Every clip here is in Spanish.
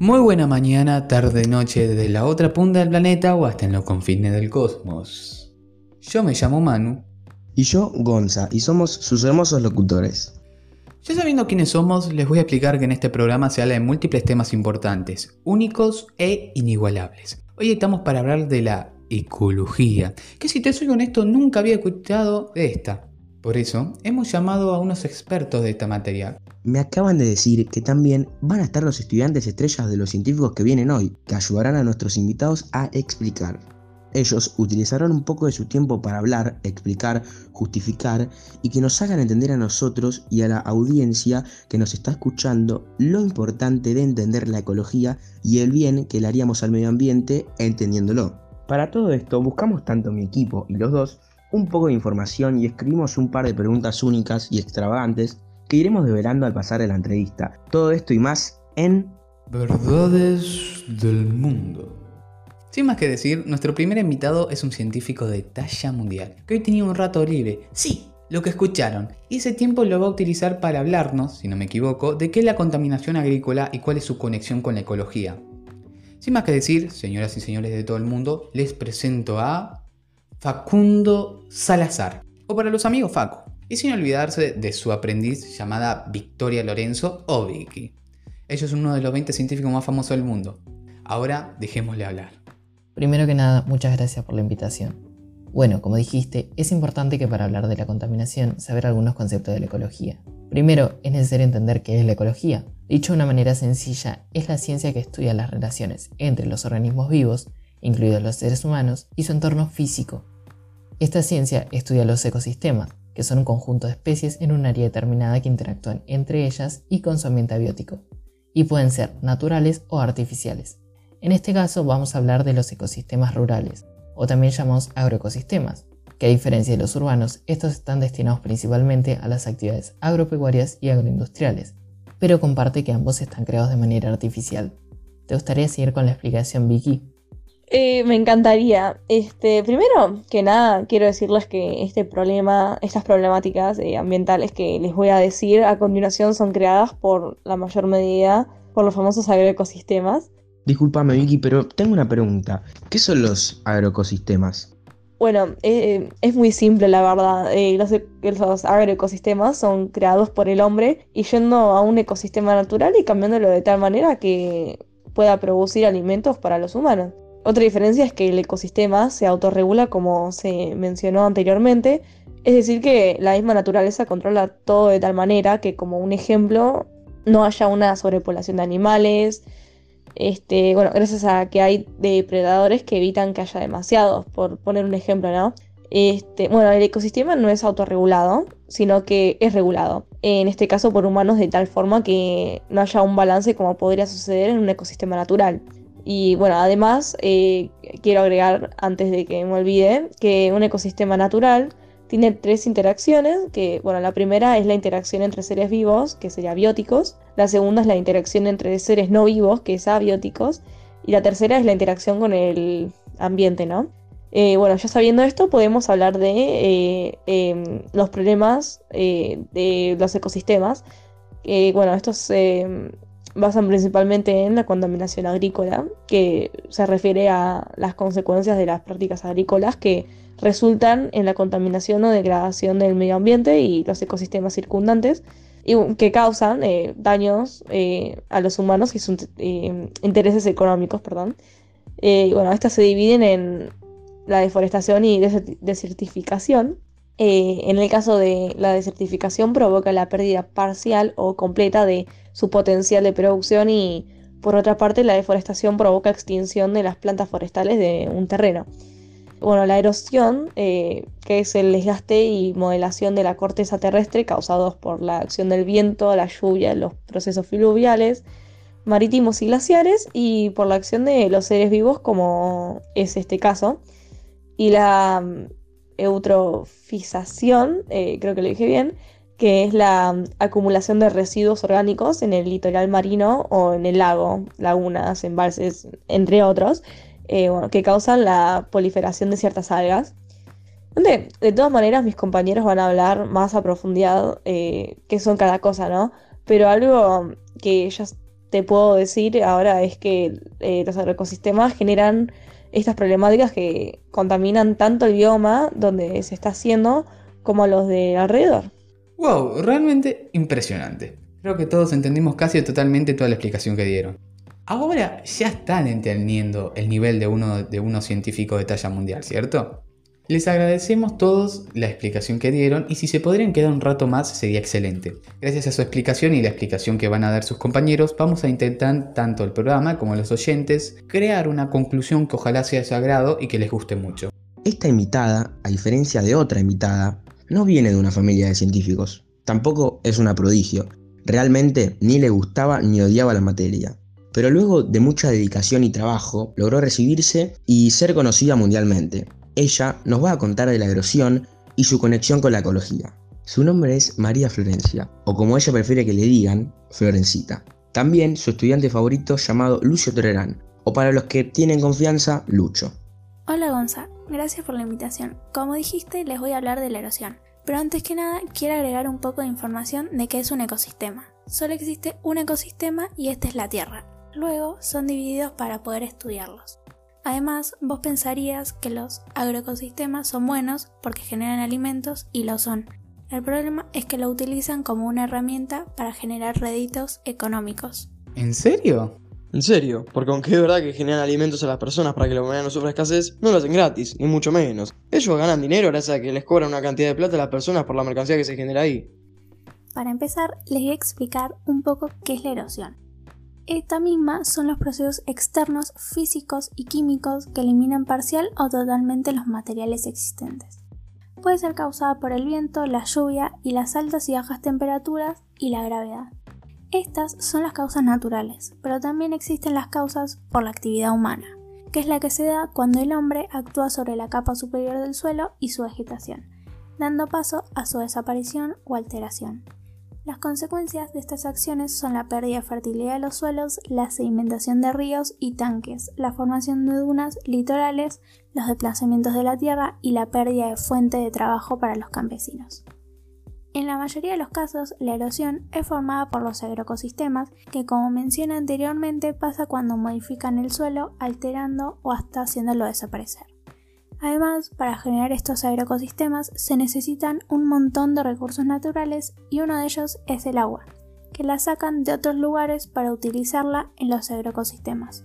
Muy buena mañana, tarde, noche desde la otra punta del planeta o hasta en los confines del cosmos. Yo me llamo Manu. Y yo, Gonza, y somos sus hermosos locutores. Ya sabiendo quiénes somos, les voy a explicar que en este programa se habla de múltiples temas importantes, únicos e inigualables. Hoy estamos para hablar de la ecología, que si te soy honesto nunca había escuchado de esta. Por eso, hemos llamado a unos expertos de esta materia, me acaban de decir que también van a estar los estudiantes estrellas de los científicos que vienen hoy, que ayudarán a nuestros invitados a explicar. Ellos utilizarán un poco de su tiempo para hablar, explicar, justificar y que nos hagan entender a nosotros y a la audiencia que nos está escuchando lo importante de entender la ecología y el bien que le haríamos al medio ambiente entendiéndolo. Para todo esto buscamos tanto mi equipo y los dos un poco de información y escribimos un par de preguntas únicas y extravagantes que iremos develando al pasar de la entrevista. Todo esto y más en Verdades del Mundo. Sin más que decir, nuestro primer invitado es un científico de talla mundial, que hoy tenía un rato libre. Sí, lo que escucharon. Y ese tiempo lo va a utilizar para hablarnos, si no me equivoco, de qué es la contaminación agrícola y cuál es su conexión con la ecología. Sin más que decir, señoras y señores de todo el mundo, les presento a Facundo Salazar, o para los amigos Facu y sin olvidarse de su aprendiz llamada Victoria Lorenzo o Vicky. Ella es uno de los 20 científicos más famosos del mundo. Ahora dejémosle hablar. Primero que nada, muchas gracias por la invitación. Bueno, como dijiste, es importante que para hablar de la contaminación saber algunos conceptos de la ecología. Primero, es necesario entender qué es la ecología. Dicho de una manera sencilla, es la ciencia que estudia las relaciones entre los organismos vivos, incluidos los seres humanos, y su entorno físico. Esta ciencia estudia los ecosistemas, que son un conjunto de especies en un área determinada que interactúan entre ellas y con su ambiente abiótico, y pueden ser naturales o artificiales. En este caso vamos a hablar de los ecosistemas rurales, o también llamamos agroecosistemas, que a diferencia de los urbanos, estos están destinados principalmente a las actividades agropecuarias y agroindustriales, pero comparte que ambos están creados de manera artificial. ¿Te gustaría seguir con la explicación, Vicky? Eh, me encantaría. Este, primero que nada, quiero decirles que este problema, estas problemáticas eh, ambientales que les voy a decir a continuación son creadas por la mayor medida por los famosos agroecosistemas. Disculpame, Vicky, pero tengo una pregunta. ¿Qué son los agroecosistemas? Bueno, eh, es muy simple la verdad. los, los, agroecosistemas son creados por el hombre y yendo a un ecosistema natural y cambiándolo de tal manera que pueda producir alimentos para los humanos. Otra diferencia es que el ecosistema se autorregula como se mencionó anteriormente, es decir, que la misma naturaleza controla todo de tal manera que, como un ejemplo, no haya una sobrepoblación de animales. Este, bueno, gracias a que hay depredadores que evitan que haya demasiados, por poner un ejemplo, ¿no? Este, bueno, el ecosistema no es autorregulado, sino que es regulado. En este caso por humanos de tal forma que no haya un balance como podría suceder en un ecosistema natural. Y bueno, además eh, quiero agregar, antes de que me olvide, que un ecosistema natural tiene tres interacciones, que bueno, la primera es la interacción entre seres vivos, que sería bióticos, la segunda es la interacción entre seres no vivos, que es abióticos, y la tercera es la interacción con el ambiente, ¿no? Eh, bueno, ya sabiendo esto, podemos hablar de eh, em, los problemas de los ecosistemas. bueno, estos em, basan principalmente en la contaminación agrícola, que se refiere a las consecuencias de las prácticas agrícolas que resultan en la contaminación o degradación del medio ambiente y los ecosistemas circundantes y que causan eh, daños eh, a los humanos y sus eh, intereses económicos. Perdón. bueno, estas se dividen en la deforestación y desertificación. En el caso de la desertificación provoca la pérdida parcial o completa de su potencial de producción y por otra parte la deforestación provoca extinción de las plantas forestales de un terreno. Bueno, la erosión, eh, que es el desgaste y modelación de la corteza terrestre causados por la acción del viento, la lluvia, los procesos fluviales, marítimos y glaciares, y por la acción de los seres vivos, como es este caso. Y la eutrofización, eh, creo que lo dije bien, que es la mm, acumulación de residuos orgánicos en el litoral marino o en el lago, lagunas, embalses, entre otros, eh, que causan la proliferación de ciertas algas. De todas maneras, mis compañeros van a hablar más a profundidad eh, qué son cada cosa, ¿no? Pero algo que ya te puedo decir ahora es que eh, los agroecosistemas generan estas problemáticas que contaminan tanto el bioma donde se está haciendo como los de alrededor. Wow, realmente impresionante. Creo que todos entendimos casi totalmente toda la explicación que dieron. Ahora ya están entendiendo el nivel de uno, de uno científico de talla mundial, ¿cierto? Les agradecemos todos la explicación que dieron y si se podrían quedar un rato más sería excelente. Gracias a su explicación y la explicación que van a dar sus compañeros, vamos a intentar, tanto el programa como los oyentes, crear una conclusión que ojalá sea de su agrado y que les guste mucho. Esta invitada, a diferencia de otra invitada, no viene de una familia de científicos. Tampoco es una prodigio. Realmente ni le gustaba ni odiaba la materia. Pero luego de mucha dedicación y trabajo, logró recibirse y ser conocida mundialmente. Ella nos va a contar de la erosión y su conexión con la ecología. Su nombre es María Florencia, o como ella prefiere que le digan, Florencita. También su estudiante favorito llamado Lucio Torerán, o para los que tienen confianza, Lucho. Hola Gonza, gracias por la invitación. Como dijiste, les voy a hablar de la erosión. Pero antes que nada, quiero agregar un poco de información de qué es un ecosistema. Solo existe un ecosistema y este es la Tierra. Luego son divididos para poder estudiarlos. Además, vos pensarías que los agroecosistemas son buenos porque generan alimentos y lo son. El problema es que lo utilizan como una herramienta para generar réditos económicos. ¿En serio? En serio, porque aunque es verdad que generan alimentos a las personas para que la humanidad no sufra escasez, no lo hacen gratis, ni mucho menos. Ellos ganan dinero gracias a que les cobran una cantidad de plata a las personas por la mercancía que se genera ahí. Para empezar, les voy a explicar un poco qué es la erosión. Esta misma son los procesos externos físicos y químicos que eliminan parcial o totalmente los materiales existentes. Puede ser causada por el viento, la lluvia y las altas y bajas temperaturas y la gravedad. Estas son las causas naturales, pero también existen las causas por la actividad humana, que es la que se da cuando el hombre actúa sobre la capa superior del suelo y su vegetación, dando paso a su desaparición o alteración. Las consecuencias de estas acciones son la pérdida de fertilidad de los suelos, la sedimentación de ríos y tanques, la formación de dunas litorales, los desplazamientos de la tierra y la pérdida de fuente de trabajo para los campesinos. En la mayoría de los casos, la erosión es formada por los agroecosistemas, que como mencioné anteriormente pasa cuando modifican el suelo, alterando o hasta haciéndolo desaparecer. Además, para generar estos agroecosistemas se necesitan un montón de recursos naturales y uno de ellos es el agua, que la sacan de otros lugares para utilizarla en los agroecosistemas,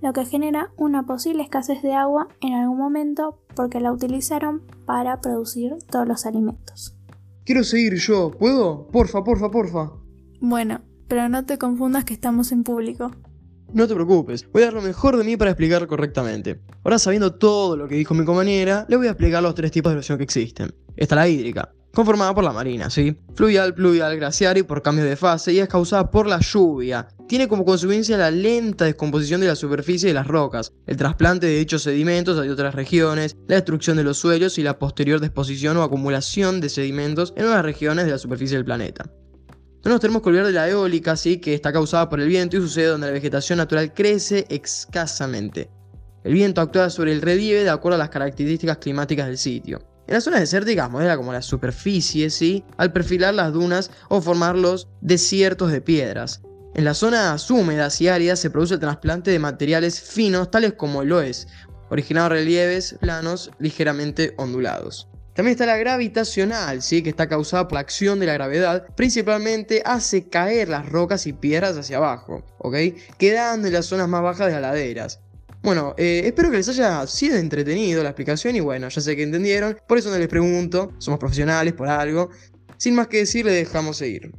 lo que genera una posible escasez de agua en algún momento porque la utilizaron para producir todos los alimentos. Quiero seguir yo, ¿puedo? Porfa, porfa, porfa. Bueno, pero no te confundas que estamos en público. No te preocupes, voy a dar lo mejor de mí para explicar correctamente. Ahora sabiendo todo lo que dijo mi compañera, le voy a explicar los tres tipos de erosión que existen. Está la hídrica, conformada por la marina, ¿sí? Fluvial, pluvial, glaciar y por cambios de fase y es causada por la lluvia. Tiene como consecuencia la lenta descomposición de la superficie de las rocas, el trasplante de dichos sedimentos a otras regiones, la destrucción de los suelos y la posterior disposición o acumulación de sedimentos en nuevas regiones de la superficie del planeta. No nos tenemos que olvidar de la eólica, ¿sí? que está causada por el viento y sucede donde la vegetación natural crece escasamente. El viento actúa sobre el relieve de acuerdo a las características climáticas del sitio. En las zonas desérticas modela como la superficie, al perfilar las dunas o formar los desiertos de piedras. En las zonas húmedas y áridas se produce el trasplante de materiales finos tales como el loess, originando relieves planos ligeramente ondulados. También está la gravitacional, ¿sí? que está causada por la acción de la gravedad, principalmente hace caer las rocas y piedras hacia abajo, ¿ok? quedando en las zonas más bajas de las laderas. Bueno, eh, espero que les haya sido entretenido la explicación y bueno, ya sé que entendieron, por eso no les pregunto, somos profesionales por algo. Sin más que decir, le dejamos seguir.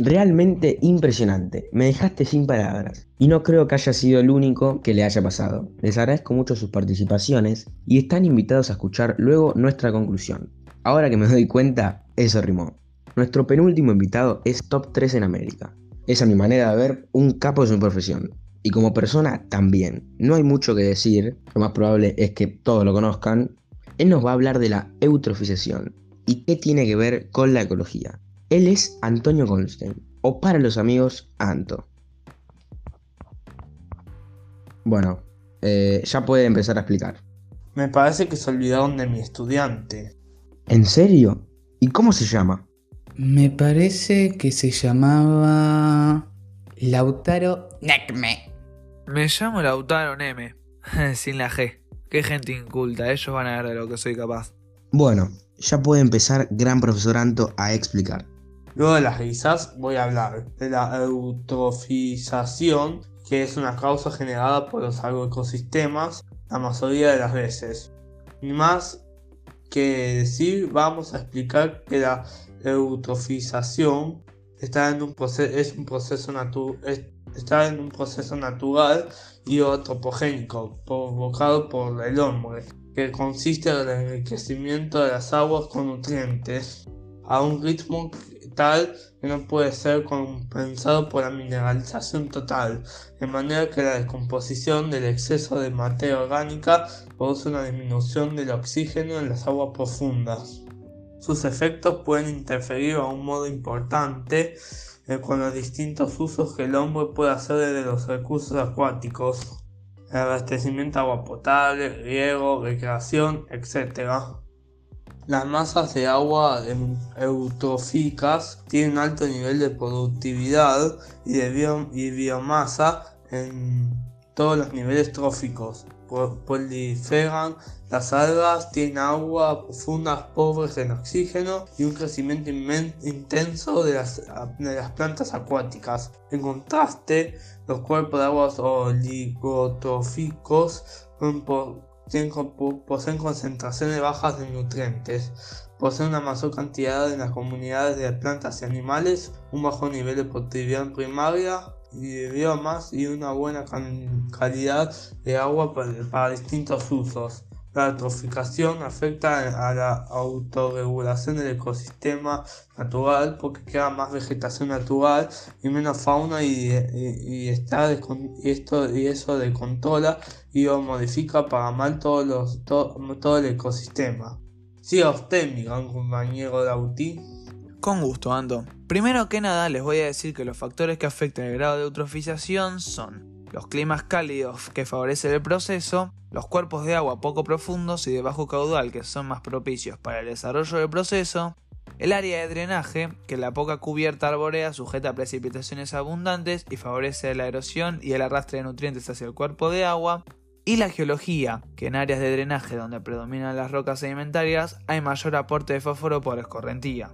Realmente impresionante, me dejaste sin palabras. Y no creo que haya sido el único que le haya pasado. Les agradezco mucho sus participaciones y están invitados a escuchar luego nuestra conclusión. Ahora que me doy cuenta, eso rimó. Nuestro penúltimo invitado es top 3 en América. Es a mi manera de ver un capo de su profesión. Y como persona también. No hay mucho que decir, lo más probable es que todos lo conozcan. Él nos va a hablar de la eutrofización y qué tiene que ver con la ecología. Él es Antonio Goldstein, o para los amigos, Anto. Bueno, eh, ya puede empezar a explicar. Me parece que se olvidaron de mi estudiante. ¿En serio? ¿Y cómo se llama? Me parece que se llamaba Lautaro Necme. Me llamo Lautaro Neme, sin la G. Qué gente inculta, ellos van a ver de lo que soy capaz. Bueno, ya puede empezar Gran Profesor Anto a explicar. Luego de las risas voy a hablar de la eutrofización, que es una causa generada por los agroecosistemas la mayoría de las veces. Ni más que decir, vamos a explicar que la eutrofización está en un proceso, es un proceso está en un proceso natural y antropogénico provocado por el hombre, que consiste en el enriquecimiento de las aguas con nutrientes a un ritmo que no puede ser compensado por la mineralización total, de manera que la descomposición del exceso de materia orgánica produce una disminución del oxígeno en las aguas profundas. Sus efectos pueden interferir a un modo importante eh, con los distintos usos que el hombre puede hacer de los recursos acuáticos, el abastecimiento de agua potable, riego, recreación, etc. Las masas de agua eutróficas tienen alto nivel de productividad y de biomasa en todos los niveles tróficos. Proliferan las algas, tienen agua profundas pobres en oxígeno y un crecimiento intenso de las, plantas acuáticas. En contraste, los cuerpos de aguas oligotróficos poseen concentraciones bajas de nutrientes, poseen una mayor cantidad en las comunidades de plantas y animales, un bajo nivel de productividad primaria y de biomas y una buena calidad de agua para distintos usos. La eutroficación afecta a la autorregulación del ecosistema natural porque queda más vegetación natural y menos fauna y, está esto, y eso descontrola y o modifica para mal todos los, todo el ecosistema. Siga usted, mi gran compañero Lauti. Con gusto, Ando. Primero que nada, les voy a decir que los factores que afectan el grado de eutrofización son los climas cálidos que favorecen el proceso, los cuerpos de agua poco profundos y de bajo caudal que son más propicios para el desarrollo del proceso, el área de drenaje, que la poca cubierta arborea sujeta a precipitaciones abundantes y favorece la erosión y el arrastre de nutrientes hacia el cuerpo de agua, y la geología, que en áreas de drenaje donde predominan las rocas sedimentarias hay mayor aporte de fósforo por escorrentía.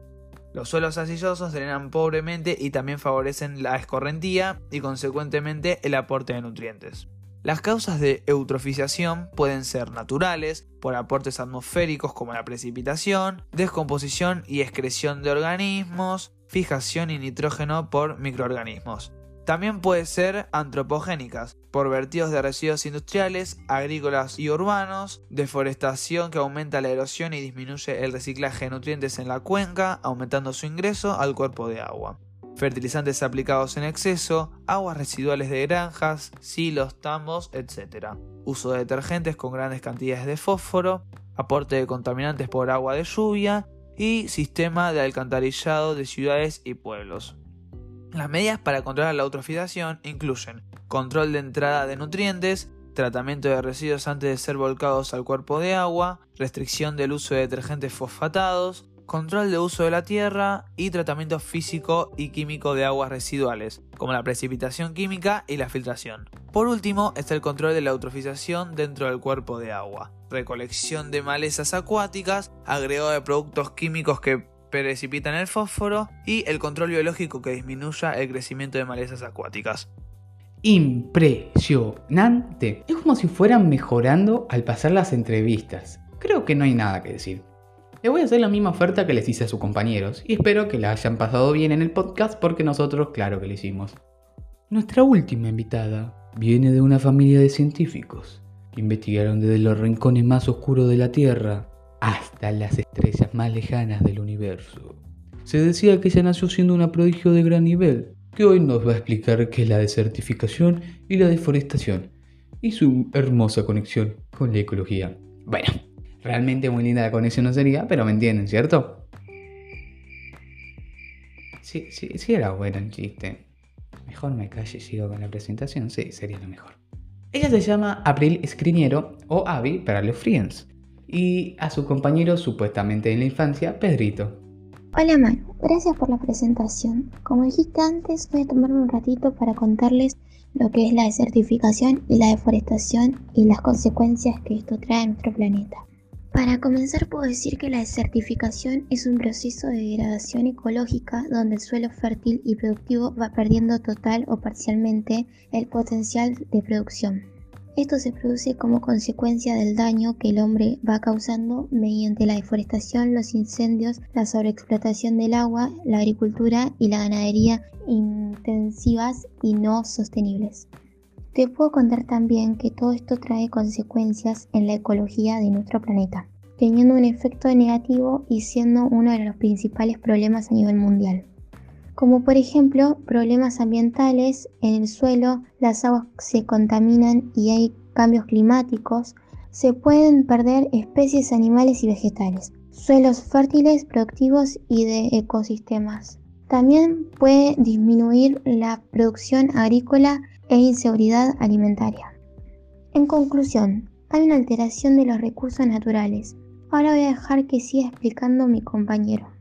Los suelos arcillosos drenan pobremente y también favorecen la escorrentía y consecuentemente el aporte de nutrientes. Las causas de eutrofización pueden ser naturales, por aportes atmosféricos como la precipitación, descomposición y excreción de organismos, fijación y nitrógeno por microorganismos. También puede ser antropogénicas, por vertidos de residuos industriales, agrícolas y urbanos, deforestación que aumenta la erosión y disminuye el reciclaje de nutrientes en la cuenca, aumentando su ingreso al cuerpo de agua. Fertilizantes aplicados en exceso, aguas residuales de granjas, silos, tambos, etc. Uso de detergentes con grandes cantidades de fósforo, aporte de contaminantes por agua de lluvia y sistema de alcantarillado de ciudades y pueblos. Las medidas para controlar la eutrofización incluyen control de entrada de nutrientes, tratamiento de residuos antes de ser volcados al cuerpo de agua, restricción del uso de detergentes fosfatados, control de uso de la tierra y tratamiento físico y químico de aguas residuales, como la precipitación química y la filtración. Por último está el control de la eutrofización dentro del cuerpo de agua, recolección de malezas acuáticas, agregado de productos químicos que precipitan el fósforo y el control biológico que disminuya el crecimiento de malezas acuáticas. Impresionante. Es como si fueran mejorando al pasar las entrevistas. Creo que no hay nada que decir. Le voy a hacer la misma oferta que les hice a sus compañeros y espero que la hayan pasado bien en el podcast porque nosotros claro que lo hicimos. Nuestra última invitada viene de una familia de científicos que investigaron desde los rincones más oscuros de la Tierra hasta las estrellas más lejanas del universo. Se decía que ella nació siendo una prodigio de gran nivel, que hoy nos va a explicar qué es la desertificación y la deforestación, y su hermosa conexión con la ecología. Bueno, realmente muy linda la conexión no sería, pero me entienden, ¿cierto? Sí, sí, sí era bueno el chiste. Mejor me calle y sigo con la presentación, sí, sería lo mejor. Ella se llama April Escriniero o Abby para los Friends y a su compañero supuestamente en la infancia, Pedrito. Hola Manu, Gracias por la presentación. Como dijiste antes, voy a tomarme un ratito para contarles lo que es la desertificación y la deforestación y las consecuencias que esto trae a nuestro planeta. Para comenzar puedo decir que la desertificación es un proceso de degradación ecológica donde el suelo fértil y productivo va perdiendo total o parcialmente el potencial de producción. Esto se produce como consecuencia del daño que el hombre va causando mediante la deforestación, los incendios, la sobreexplotación del agua, la agricultura y la ganadería intensivas y no sostenibles. Te puedo contar también que todo esto trae consecuencias en la ecología de nuestro planeta, teniendo un efecto negativo y siendo uno de los principales problemas a nivel mundial como por ejemplo problemas ambientales en el suelo, las aguas se contaminan y hay cambios climáticos, se pueden perder especies animales y vegetales, suelos fértiles, productivos y de ecosistemas. También puede disminuir la producción agrícola e inseguridad alimentaria. En conclusión, hay una alteración de los recursos naturales. Ahora voy a dejar que siga explicando mi compañero.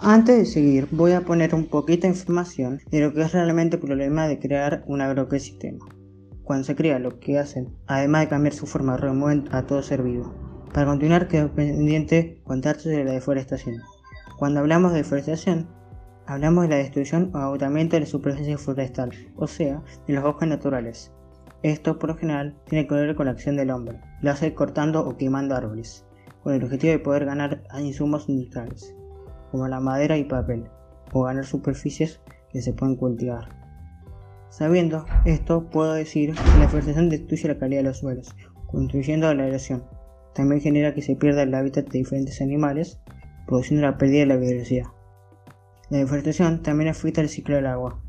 Antes de seguir, voy a poner un poquito de información de lo que es realmente el problema de crear un agroecosistema. Cuando se crea lo que hacen, además de cambiar su forma, remueven a todo ser vivo. Para continuar, quedo pendiente contarte sobre la deforestación. Cuando hablamos de deforestación, hablamos de la destrucción o agotamiento de la superficie forestal, o sea, de los bosques naturales. Esto, por lo general, tiene que ver con la acción del hombre. Lo hace cortando o quemando árboles, con el objetivo de poder ganar insumos industriales como la madera y papel, o ganar superficies que se pueden cultivar. Sabiendo esto, puedo decir que la deforestación destruye la calidad de los suelos, contribuyendo a la erosión. También genera que se pierda el hábitat de diferentes animales, produciendo la pérdida de la biodiversidad. La deforestación también afecta el ciclo del agua.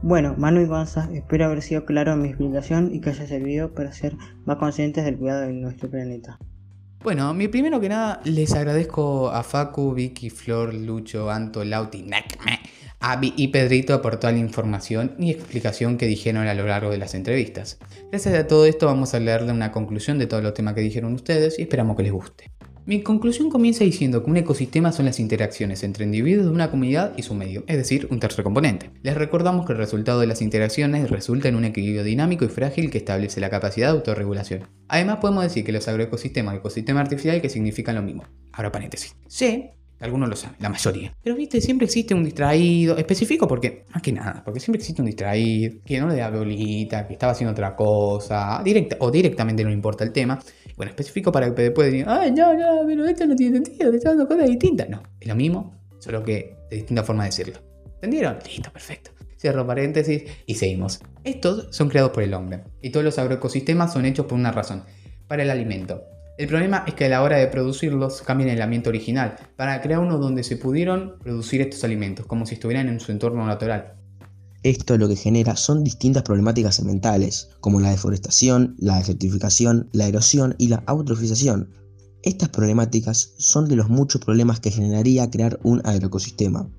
Bueno, Manu y Gonza, espero haber sido claro en mi explicación y que haya servido para ser más conscientes del cuidado de nuestro planeta. Bueno, mi primero que nada les agradezco a Facu, Vicky, Flor, Lucho, Anto, Lauti, Necme, Abby y Pedrito por toda la información y explicación que dijeron a lo largo de las entrevistas. Gracias a todo esto vamos a leerle una conclusión de todos los temas que dijeron ustedes y esperamos que les guste. Mi conclusión comienza diciendo que un ecosistema son las interacciones entre individuos de una comunidad y su medio, es decir, un tercer componente. Les recordamos que el resultado de las interacciones resulta en un equilibrio dinámico y frágil que establece la capacidad de autorregulación. Además, podemos decir que los agroecosistemas y ecosistemas artificiales que significan lo mismo. Ahora paréntesis. Sé algunos lo saben, la mayoría. Pero viste, siempre existe un distraído, específico porque, más que nada, porque siempre existe un distraído, que no le da bolita, que estaba haciendo otra cosa, directa, o directamente no importa el tema. Bueno, específico para que después digan, ay, no, no, pero esto no tiene sentido, te está dando cosas distintas. No, es lo mismo, solo que de distinta forma de decirlo. ¿Entendieron? Listo, perfecto. Cierro paréntesis y seguimos. Estos son creados por el hombre y todos los agroecosistemas son hechos por una razón, para el alimento. El problema es que a la hora de producirlos cambian el ambiente original para crear uno donde se pudieron producir estos alimentos, como si estuvieran en su entorno natural. Esto lo que genera son distintas problemáticas ambientales, como la deforestación, la desertificación, la erosión y la eutrofización. Estas problemáticas son de los muchos problemas que generaría crear un agroecosistema.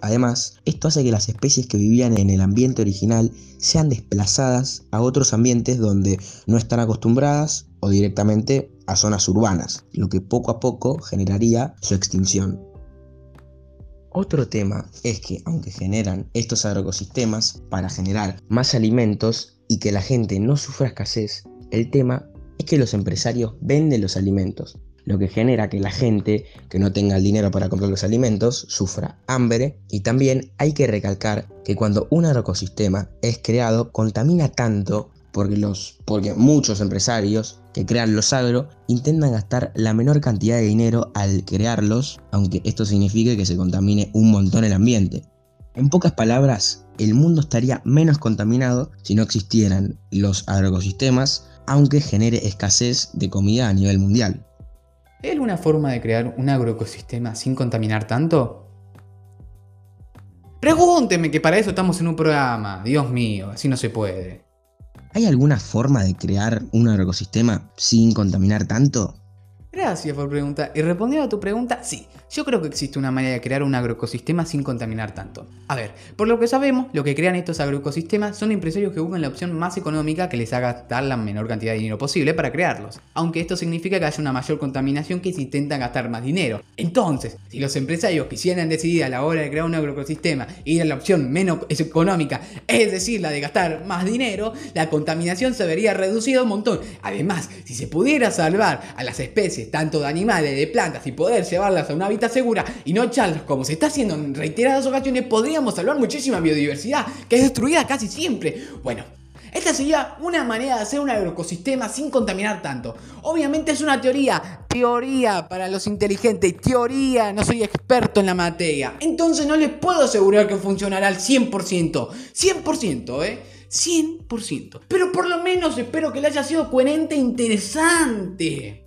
Además, esto hace que las especies que vivían en el ambiente original sean desplazadas a otros ambientes donde no están acostumbradas o directamente a zonas urbanas, lo que poco a poco generaría su extinción. Otro tema es que aunque generan estos agroecosistemas para generar más alimentos y que la gente no sufra escasez, el tema es que los empresarios venden los alimentos, lo que genera que la gente que no tenga el dinero para comprar los alimentos sufra hambre y también hay que recalcar que cuando un agroecosistema es creado contamina tanto porque, los, porque muchos empresarios que crean los agro intentan gastar la menor cantidad de dinero al crearlos, aunque esto signifique que se contamine un montón el ambiente. En pocas palabras, el mundo estaría menos contaminado si no existieran los agroecosistemas, aunque genere escasez de comida a nivel mundial. ¿Hay alguna forma de crear un agroecosistema sin contaminar tanto? Pregúnteme que para eso estamos en un programa. Dios mío, así no se puede. ¿Hay alguna forma de crear un ecosistema sin contaminar tanto? Gracias por preguntar. Y respondiendo a tu pregunta, sí. Yo creo que existe una manera de crear un agroecosistema sin contaminar tanto. A ver, por lo que sabemos, lo que crean estos agroecosistemas son empresarios que buscan la opción más económica que les haga dar la menor cantidad de dinero posible para crearlos. Aunque esto significa que haya una mayor contaminación que si intentan gastar más dinero. Entonces, si los empresarios quisieran decidir a la hora de crear un agroecosistema ir a la opción menos económica, es decir, la de gastar más dinero, la contaminación se vería reducida un montón. Además, si se pudiera salvar a las especies, tanto de animales, de plantas, y poder llevarlas a una hábitat segura y no echarlas como se está haciendo en reiteradas ocasiones, podríamos salvar muchísima biodiversidad, que es destruida casi siempre. Bueno, esta sería una manera de hacer un agroecosistema sin contaminar tanto. Obviamente es una teoría, teoría para los inteligentes, teoría, no soy experto en la materia. Entonces no les puedo asegurar que funcionará al 100%. 100%, ¿eh? 100%. Pero por lo menos espero que le haya sido coherente e interesante.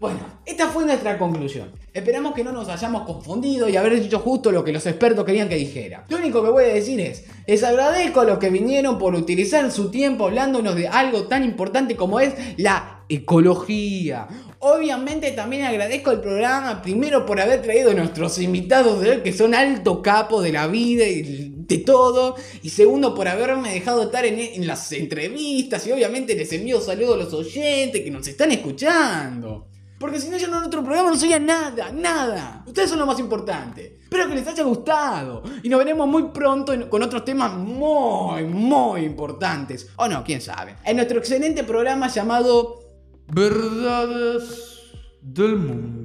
Bueno, esta fue nuestra conclusión. Esperamos que no nos hayamos confundido y haber dicho justo lo que los expertos querían que dijera. Lo único que voy a decir es, les agradezco a los que vinieron por utilizar su tiempo hablándonos de algo tan importante como es la ecología. Obviamente también agradezco al programa primero por haber traído a nuestros invitados de hoy que son alto capo de la vida y de todo. Y segundo por haberme dejado estar en, en las entrevistas y obviamente les envío saludos a los oyentes que nos están escuchando. Porque si no, yo en otro programa no sería nada, nada. Ustedes son lo más importante. Espero que les haya gustado. Y nos veremos muy pronto con otros temas muy, muy importantes. O no, quién sabe. En nuestro excelente programa llamado Verdades del Mundo.